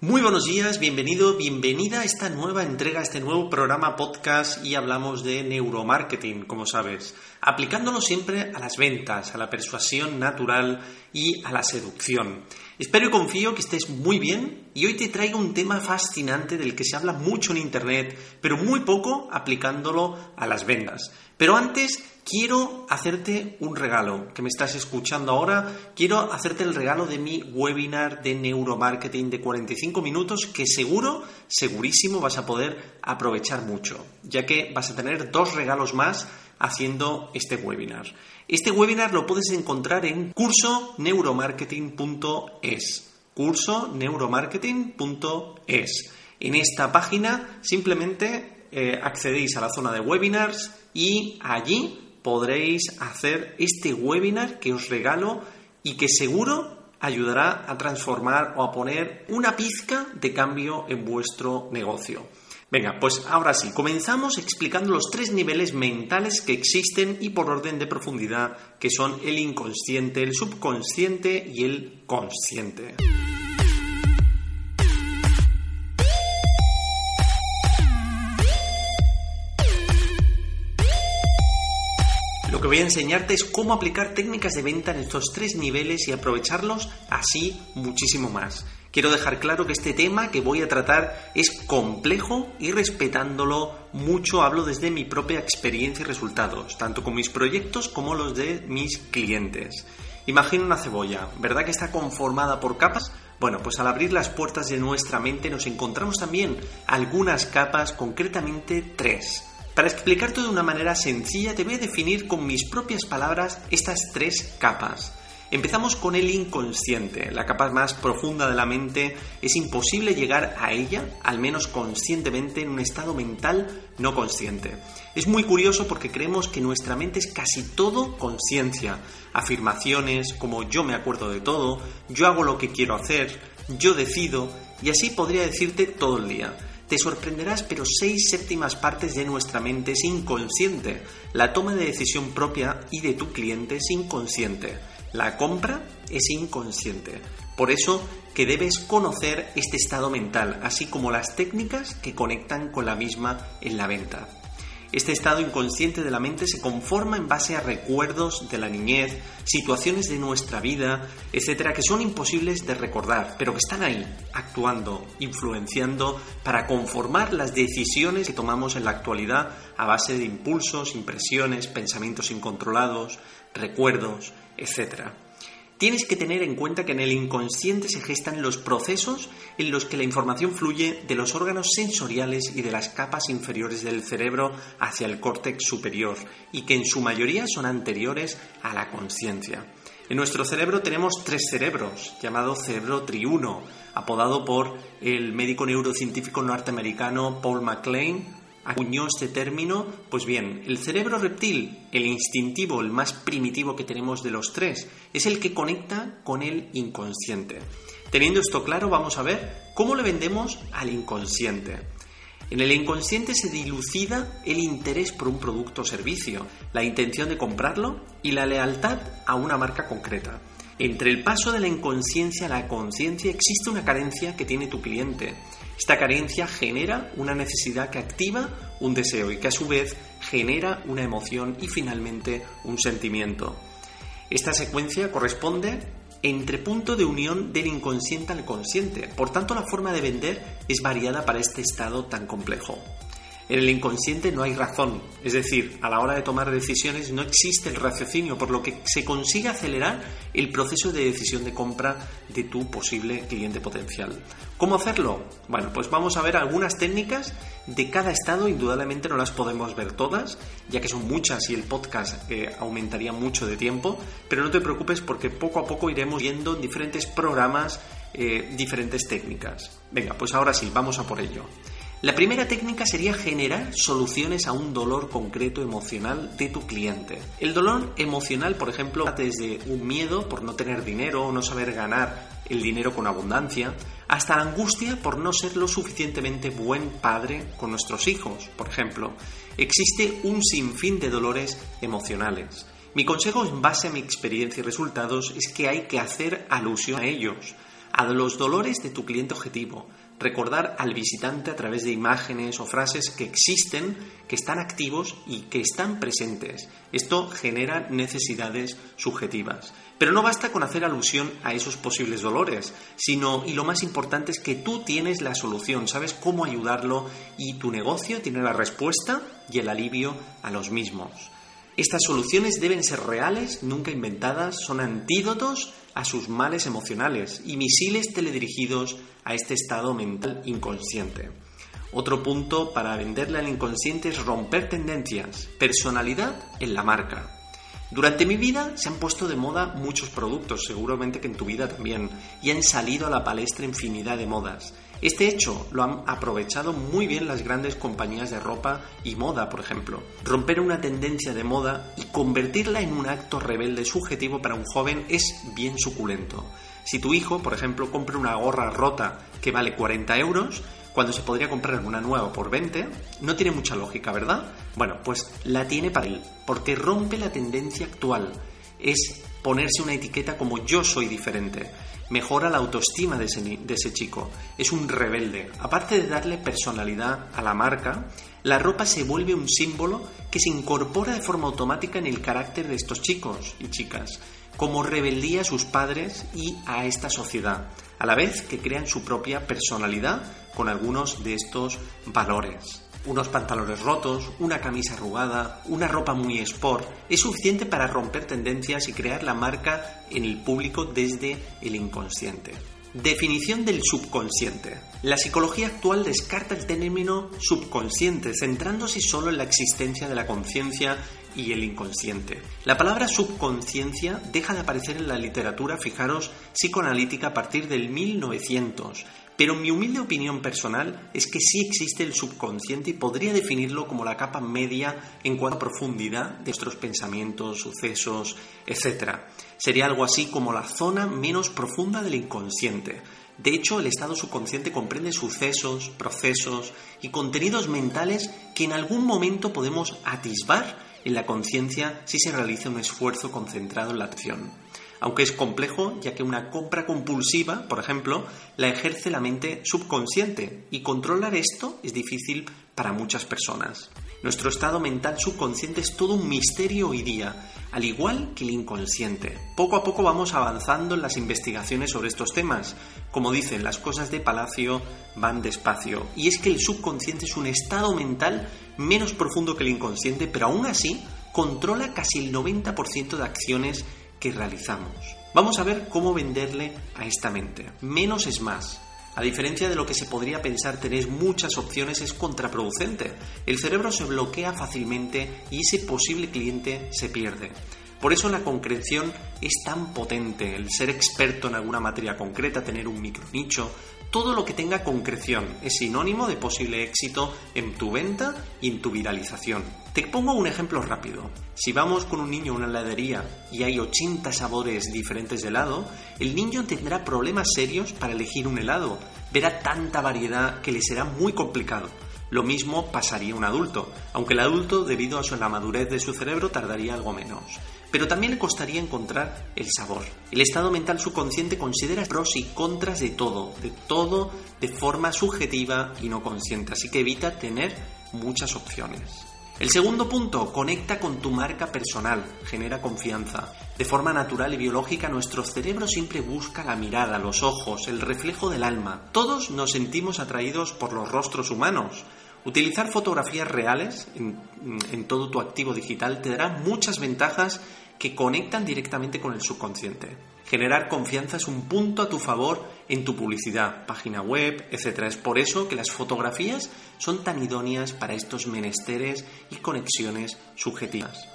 Muy buenos días, bienvenido, bienvenida a esta nueva entrega, a este nuevo programa podcast y hablamos de neuromarketing, como sabes, aplicándolo siempre a las ventas, a la persuasión natural y a la seducción. Espero y confío que estés muy bien y hoy te traigo un tema fascinante del que se habla mucho en Internet, pero muy poco aplicándolo a las ventas. Pero antes quiero hacerte un regalo, que me estás escuchando ahora, quiero hacerte el regalo de mi webinar de neuromarketing de 45 minutos que seguro, segurísimo vas a poder aprovechar mucho, ya que vas a tener dos regalos más haciendo este webinar. Este webinar lo puedes encontrar en cursoneuromarketing.es. Cursoneuromarketing.es. En esta página simplemente eh, accedéis a la zona de webinars y allí podréis hacer este webinar que os regalo y que seguro ayudará a transformar o a poner una pizca de cambio en vuestro negocio. Venga, pues ahora sí, comenzamos explicando los tres niveles mentales que existen y por orden de profundidad, que son el inconsciente, el subconsciente y el consciente. Lo que voy a enseñarte es cómo aplicar técnicas de venta en estos tres niveles y aprovecharlos así muchísimo más. Quiero dejar claro que este tema que voy a tratar es complejo y respetándolo mucho hablo desde mi propia experiencia y resultados, tanto con mis proyectos como los de mis clientes. Imagina una cebolla, ¿verdad que está conformada por capas? Bueno, pues al abrir las puertas de nuestra mente nos encontramos también algunas capas, concretamente tres. Para explicarte de una manera sencilla te voy a definir con mis propias palabras estas tres capas. Empezamos con el inconsciente, la capa más profunda de la mente. Es imposible llegar a ella, al menos conscientemente, en un estado mental no consciente. Es muy curioso porque creemos que nuestra mente es casi todo conciencia. Afirmaciones como yo me acuerdo de todo, yo hago lo que quiero hacer, yo decido, y así podría decirte todo el día. Te sorprenderás, pero seis séptimas partes de nuestra mente es inconsciente. La toma de decisión propia y de tu cliente es inconsciente. La compra es inconsciente. Por eso que debes conocer este estado mental, así como las técnicas que conectan con la misma en la venta. Este estado inconsciente de la mente se conforma en base a recuerdos de la niñez, situaciones de nuestra vida, etcétera, que son imposibles de recordar, pero que están ahí, actuando, influenciando para conformar las decisiones que tomamos en la actualidad a base de impulsos, impresiones, pensamientos incontrolados, recuerdos, etcétera. Tienes que tener en cuenta que en el inconsciente se gestan los procesos en los que la información fluye de los órganos sensoriales y de las capas inferiores del cerebro hacia el córtex superior y que en su mayoría son anteriores a la conciencia. En nuestro cerebro tenemos tres cerebros, llamado cerebro triuno, apodado por el médico neurocientífico norteamericano Paul MacLean acuñó este término? Pues bien, el cerebro reptil, el instintivo, el más primitivo que tenemos de los tres, es el que conecta con el inconsciente. Teniendo esto claro, vamos a ver cómo le vendemos al inconsciente. En el inconsciente se dilucida el interés por un producto o servicio, la intención de comprarlo y la lealtad a una marca concreta. Entre el paso de la inconsciencia a la conciencia existe una carencia que tiene tu cliente. Esta carencia genera una necesidad que activa un deseo y que a su vez genera una emoción y finalmente un sentimiento. Esta secuencia corresponde entre punto de unión del inconsciente al consciente. Por tanto, la forma de vender es variada para este estado tan complejo. En el inconsciente no hay razón, es decir, a la hora de tomar decisiones no existe el raciocinio, por lo que se consigue acelerar el proceso de decisión de compra de tu posible cliente potencial. ¿Cómo hacerlo? Bueno, pues vamos a ver algunas técnicas de cada estado, indudablemente no las podemos ver todas, ya que son muchas y el podcast eh, aumentaría mucho de tiempo, pero no te preocupes porque poco a poco iremos viendo en diferentes programas eh, diferentes técnicas. Venga, pues ahora sí, vamos a por ello. La primera técnica sería generar soluciones a un dolor concreto emocional de tu cliente. El dolor emocional, por ejemplo, desde un miedo por no tener dinero o no saber ganar el dinero con abundancia, hasta la angustia por no ser lo suficientemente buen padre con nuestros hijos, por ejemplo. Existe un sinfín de dolores emocionales. Mi consejo en base a mi experiencia y resultados es que hay que hacer alusión a ellos, a los dolores de tu cliente objetivo, recordar al visitante a través de imágenes o frases que existen, que están activos y que están presentes. Esto genera necesidades subjetivas. Pero no basta con hacer alusión a esos posibles dolores, sino, y lo más importante es que tú tienes la solución, sabes cómo ayudarlo y tu negocio tiene la respuesta y el alivio a los mismos. Estas soluciones deben ser reales, nunca inventadas, son antídotos a sus males emocionales y misiles teledirigidos a este estado mental inconsciente. Otro punto para venderle al inconsciente es romper tendencias, personalidad en la marca. Durante mi vida se han puesto de moda muchos productos, seguramente que en tu vida también, y han salido a la palestra infinidad de modas. Este hecho lo han aprovechado muy bien las grandes compañías de ropa y moda, por ejemplo. Romper una tendencia de moda y convertirla en un acto rebelde subjetivo para un joven es bien suculento. Si tu hijo, por ejemplo, compra una gorra rota que vale 40 euros, cuando se podría comprar una nueva por 20, no tiene mucha lógica, ¿verdad? Bueno, pues la tiene para él, porque rompe la tendencia actual. Es ponerse una etiqueta como yo soy diferente mejora la autoestima de ese, chico. Es un rebelde. Aparte de darle personalidad a la marca, la ropa se vuelve un símbolo que se incorpora de forma automática en el carácter de estos chicos y chicas, como rebeldía a sus padres y a esta sociedad, a la vez que crean su propia personalidad con algunos de estos valores unos pantalones rotos, una camisa arrugada, una ropa muy sport, es suficiente para romper tendencias y crear la marca en el público desde el inconsciente. Definición del subconsciente. La psicología actual descarta el término subconsciente, centrándose solo en la existencia de la conciencia y el inconsciente. La palabra subconsciencia deja de aparecer en la literatura, fijaros, psicoanalítica a partir del 1900, pero mi humilde opinión personal es que sí existe el subconsciente y podría definirlo como la capa media en cuanto a profundidad de nuestros pensamientos, sucesos, etc. Sería algo así como la zona menos profunda del inconsciente. De hecho, el estado subconsciente comprende sucesos, procesos y contenidos mentales que en algún momento podemos atisbar en la conciencia si se realiza un esfuerzo concentrado en la acción aunque es complejo ya que una compra compulsiva, por ejemplo, la ejerce la mente subconsciente y controlar esto es difícil para muchas personas. Nuestro estado mental subconsciente es todo un misterio hoy día, al igual que el inconsciente. Poco a poco vamos avanzando en las investigaciones sobre estos temas. Como dicen, las cosas de Palacio van despacio. Y es que el subconsciente es un estado mental menos profundo que el inconsciente, pero aún así controla casi el 90% de acciones que realizamos. Vamos a ver cómo venderle a esta mente. Menos es más. A diferencia de lo que se podría pensar tener muchas opciones es contraproducente. El cerebro se bloquea fácilmente y ese posible cliente se pierde. Por eso la concreción es tan potente, el ser experto en alguna materia concreta, tener un micronicho, todo lo que tenga concreción es sinónimo de posible éxito en tu venta y en tu viralización. Te pongo un ejemplo rápido. Si vamos con un niño a una heladería y hay 80 sabores diferentes de helado, el niño tendrá problemas serios para elegir un helado. Verá tanta variedad que le será muy complicado. Lo mismo pasaría un adulto, aunque el adulto, debido a la madurez de su cerebro, tardaría algo menos pero también le costaría encontrar el sabor. El estado mental subconsciente considera pros y contras de todo, de todo de forma subjetiva y no consciente, así que evita tener muchas opciones. El segundo punto, conecta con tu marca personal, genera confianza. De forma natural y biológica, nuestro cerebro siempre busca la mirada, los ojos, el reflejo del alma. Todos nos sentimos atraídos por los rostros humanos. Utilizar fotografías reales en, todo tu activo digital te dará muchas ventajas que conectan directamente con el subconsciente. Generar confianza es un punto a tu favor en tu publicidad, página web, etc. Es por eso que las fotografías son tan idóneas para estos menesteres y conexiones subjetivas.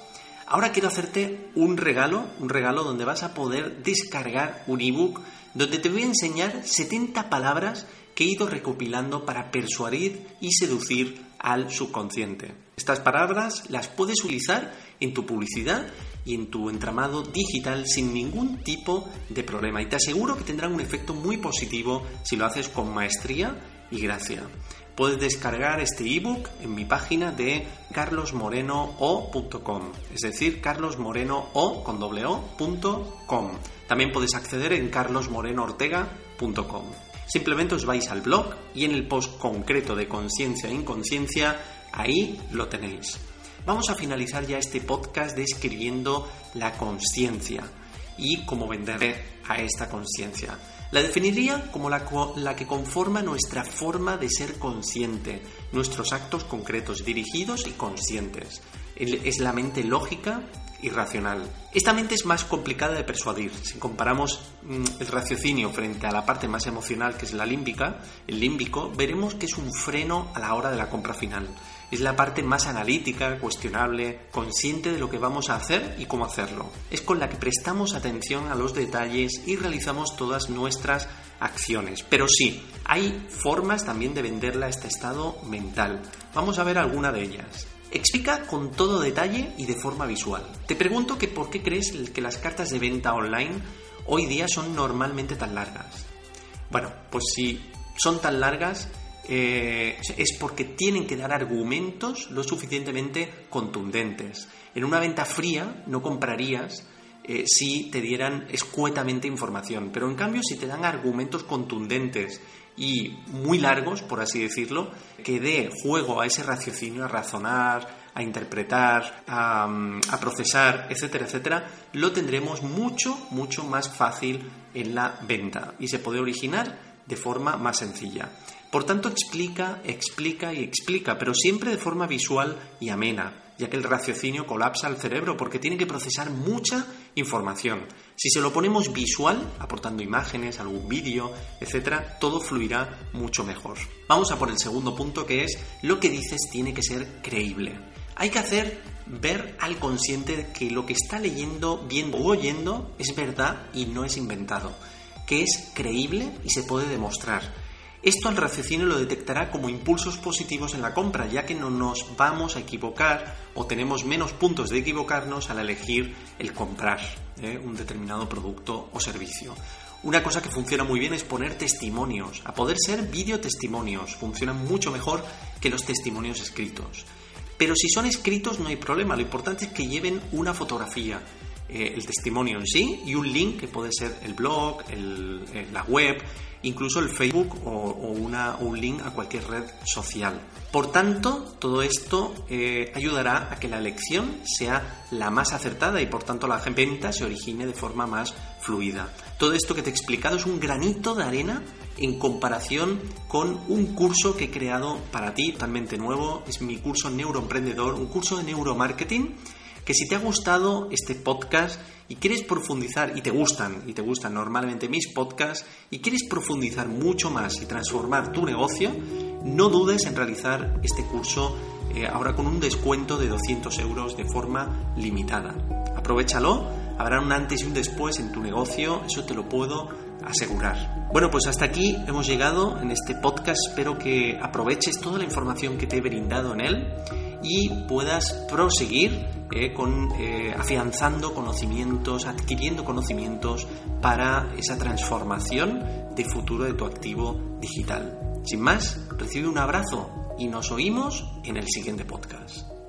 Ahora quiero hacerte un regalo, un regalo donde vas a poder descargar un ebook donde te voy a enseñar 70 palabras que he ido recopilando para persuadir y seducir al subconsciente. Estas palabras las puedes utilizar en tu publicidad y en tu entramado digital sin ningún tipo de problema y te aseguro que tendrán un efecto muy positivo si lo haces con maestría y gracia. Puedes descargar este ebook en mi página de carlosmorenoo.com, es decir, carlosmorenoo con También puedes acceder en carlosmorenoortega.com. Simplemente os vais al blog y en el post concreto de conciencia e inconsciencia, ahí lo tenéis. Vamos a finalizar ya este podcast describiendo la conciencia y cómo vender a esta conciencia. La definiría como la, la, que conforma nuestra forma de ser consciente, nuestros actos concretos, dirigidos y conscientes. Es la mente lógica irracional. Esta mente es más complicada de persuadir. Si comparamos mm, el raciocinio frente a la parte más emocional, que es la límbica, el límbico, veremos que es un freno a la hora de la compra final. Es la parte más analítica, cuestionable, consciente de lo que vamos a hacer y cómo hacerlo. Es con la que prestamos atención a los detalles y realizamos todas nuestras acciones. Pero sí, hay formas también de venderla a este estado mental. Vamos a ver alguna de ellas. Explica con todo detalle y de forma visual. Te pregunto que por qué crees que las cartas de venta online hoy día son normalmente tan largas. Bueno, pues si son tan largas eh, es porque tienen que dar argumentos lo suficientemente contundentes. En una venta fría no comprarías eh, si te dieran escuetamente información, pero en cambio si te dan argumentos contundentes y muy largos, por así decirlo, que dé juego a ese raciocinio, a razonar, a interpretar, a, procesar, etcétera, etcétera, lo tendremos mucho, mucho más fácil en la venta y se puede originar de forma más sencilla. Por tanto, explica, explica y explica, pero siempre de forma visual y amena, ya que el raciocinio colapsa el cerebro porque tiene que procesar mucha información. Si se lo ponemos visual, aportando imágenes, algún vídeo, etcétera, todo fluirá mucho mejor. Vamos a por el segundo punto que es lo que dices tiene que ser creíble. Hay que hacer ver al consciente que lo que está leyendo, viendo o oyendo es verdad y no es inventado, que es creíble y se puede demostrar esto al raciocinio lo detectará como impulsos positivos en la compra, ya que no nos vamos a equivocar o tenemos menos puntos de equivocarnos al elegir el comprar ¿eh? un determinado producto o servicio. Una cosa que funciona muy bien es poner testimonios. A poder ser videotestimonios, funcionan mucho mejor que los testimonios escritos. Pero si son escritos no hay problema, lo importante es que lleven una fotografía, eh, el testimonio en sí y un link que puede ser el blog, eh, la web, incluso el Facebook o, una, un link a cualquier red social. Por tanto, todo esto eh, ayudará a que la elección sea la más acertada y por tanto la venta se origine de forma más fluida. Todo esto que te he explicado es un granito de arena en comparación con un curso que he creado para ti, totalmente nuevo. Es mi curso Neuroemprendedor, un curso de neuromarketing que si te ha gustado este podcast y quieres profundizar, y te gustan, y te gustan normalmente mis podcasts, y quieres profundizar mucho más y transformar tu negocio, no dudes en realizar este curso eh, ahora con un descuento de 200 euros de forma limitada. Aprovechalo, habrá un antes y un después en tu negocio, eso te lo puedo asegurar. Bueno, pues hasta aquí hemos llegado en este podcast. Espero que aproveches toda la información que te he brindado en él y puedas proseguir eh, con, eh, afianzando conocimientos, adquiriendo conocimientos para esa transformación de futuro de tu activo digital. Sin más, recibe un abrazo y nos oímos en el siguiente podcast.